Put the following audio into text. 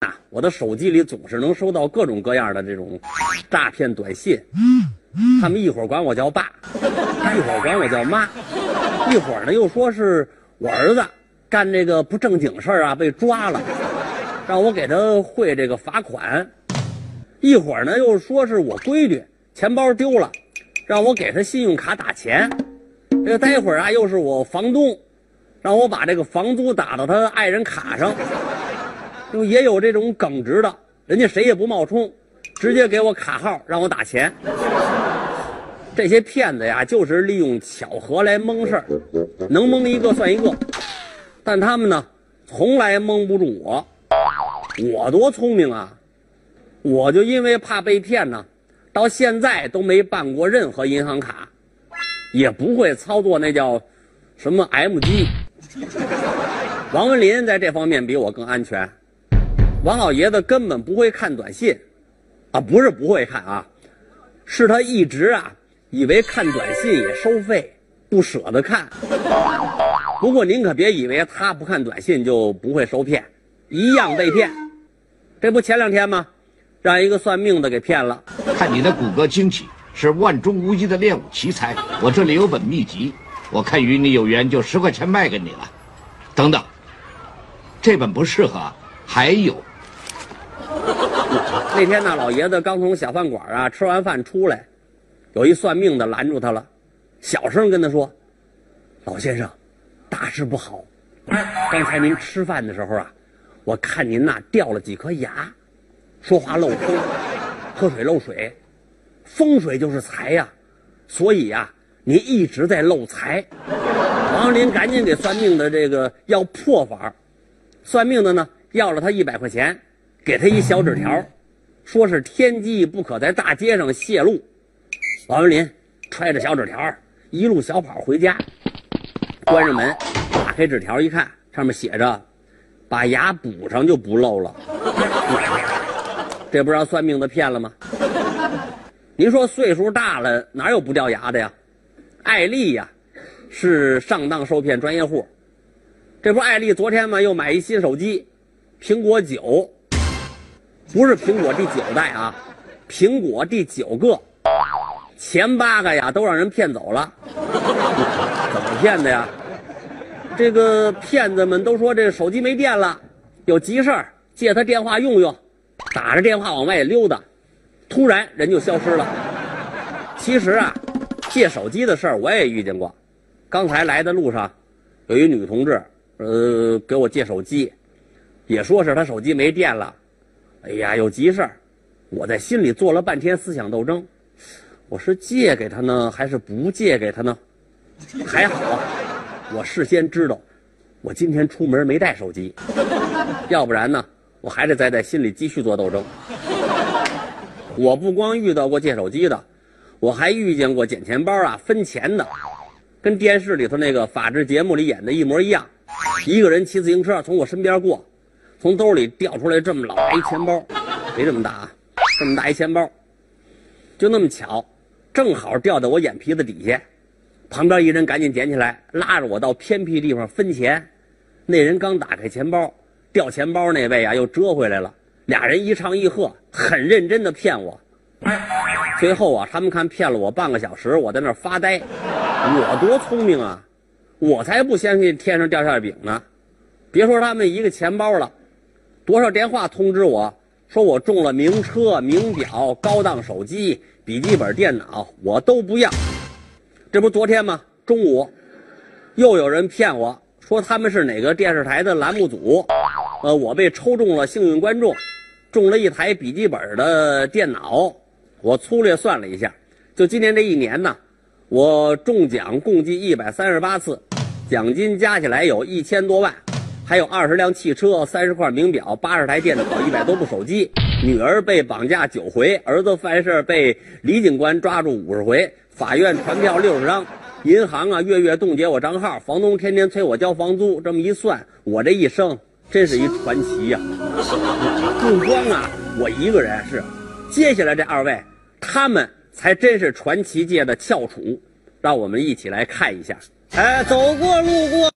啊，我的手机里总是能收到各种各样的这种诈骗短信。他们一会儿管我叫爸，一会儿管我叫妈，一会儿呢又说是我儿子干这个不正经事儿啊被抓了，让我给他汇这个罚款。一会儿呢又说是我闺女钱包丢了，让我给他信用卡打钱。这个待会儿啊又是我房东，让我把这个房租打到他爱人卡上。就也有这种耿直的，人家谁也不冒充，直接给我卡号让我打钱。这些骗子呀，就是利用巧合来蒙事儿，能蒙一个算一个。但他们呢，从来蒙不住我。我多聪明啊！我就因为怕被骗呢，到现在都没办过任何银行卡，也不会操作那叫什么 M 机。王文林在这方面比我更安全。王老爷子根本不会看短信，啊，不是不会看啊，是他一直啊以为看短信也收费，不舍得看。不过您可别以为他不看短信就不会受骗，一样被骗。这不前两天吗？让一个算命的给骗了。看你的骨骼惊奇，是万中无一的练武奇才。我这里有本秘籍，我看与你有缘，就十块钱卖给你了。等等，这本不适合，还有。那天呢，老爷子刚从小饭馆啊吃完饭出来，有一算命的拦住他了，小声跟他说：“老先生，大事不好！刚才您吃饭的时候啊，我看您呐掉了几颗牙，说话漏风，喝水漏水，风水就是财呀，所以呀，您一直在漏财。”王林赶紧给算命的这个要破法，算命的呢要了他一百块钱。给他一小纸条，说是天机不可在大街上泄露。王文林揣着小纸条，一路小跑回家，关上门，打开纸条一看，上面写着：“把牙补上就不漏了。”这不让算命的骗了吗？您说岁数大了哪有不掉牙的呀？艾丽呀，是上当受骗专业户。这不，艾丽昨天嘛又买一新手机，苹果九。不是苹果第九代啊，苹果第九个，前八个呀都让人骗走了。怎么骗的呀？这个骗子们都说这手机没电了，有急事儿借他电话用用，打着电话往外溜达，突然人就消失了。其实啊，借手机的事儿我也遇见过。刚才来的路上，有一女同志，呃，给我借手机，也说是她手机没电了。哎呀，有急事儿，我在心里做了半天思想斗争，我是借给他呢，还是不借给他呢？还好，我事先知道，我今天出门没带手机，要不然呢，我还得再在心里继续做斗争。我不光遇到过借手机的，我还遇见过捡钱包啊分钱的，跟电视里头那个法制节目里演的一模一样，一个人骑自行车从我身边过。从兜里掉出来这么老大一钱包，没这么大啊，这么大一钱包，就那么巧，正好掉在我眼皮子底下。旁边一人赶紧捡起来，拉着我到偏僻地方分钱。那人刚打开钱包，掉钱包那位啊又折回来了。俩人一唱一和，很认真的骗我。最后啊，他们看骗了我半个小时，我在那儿发呆。我多聪明啊，我才不相信天上掉馅饼呢。别说他们一个钱包了。多少电话通知我说我中了名车、名表、高档手机、笔记本电脑，我都不要。这不昨天吗？中午又有人骗我说他们是哪个电视台的栏目组，呃，我被抽中了幸运观众，中了一台笔记本的电脑。我粗略算了一下，就今年这一年呢，我中奖共计一百三十八次，奖金加起来有一千多万。还有二十辆汽车、三十块名表、八十台电脑、一百多部手机。女儿被绑架九回，儿子犯事被李警官抓住五十回，法院传票六十张，银行啊月月冻结我账号，房东天天催我交房租。这么一算，我这一生真是一传奇呀！不光啊我一个人是，接下来这二位，他们才真是传奇界的翘楚。让我们一起来看一下。哎，走过路过。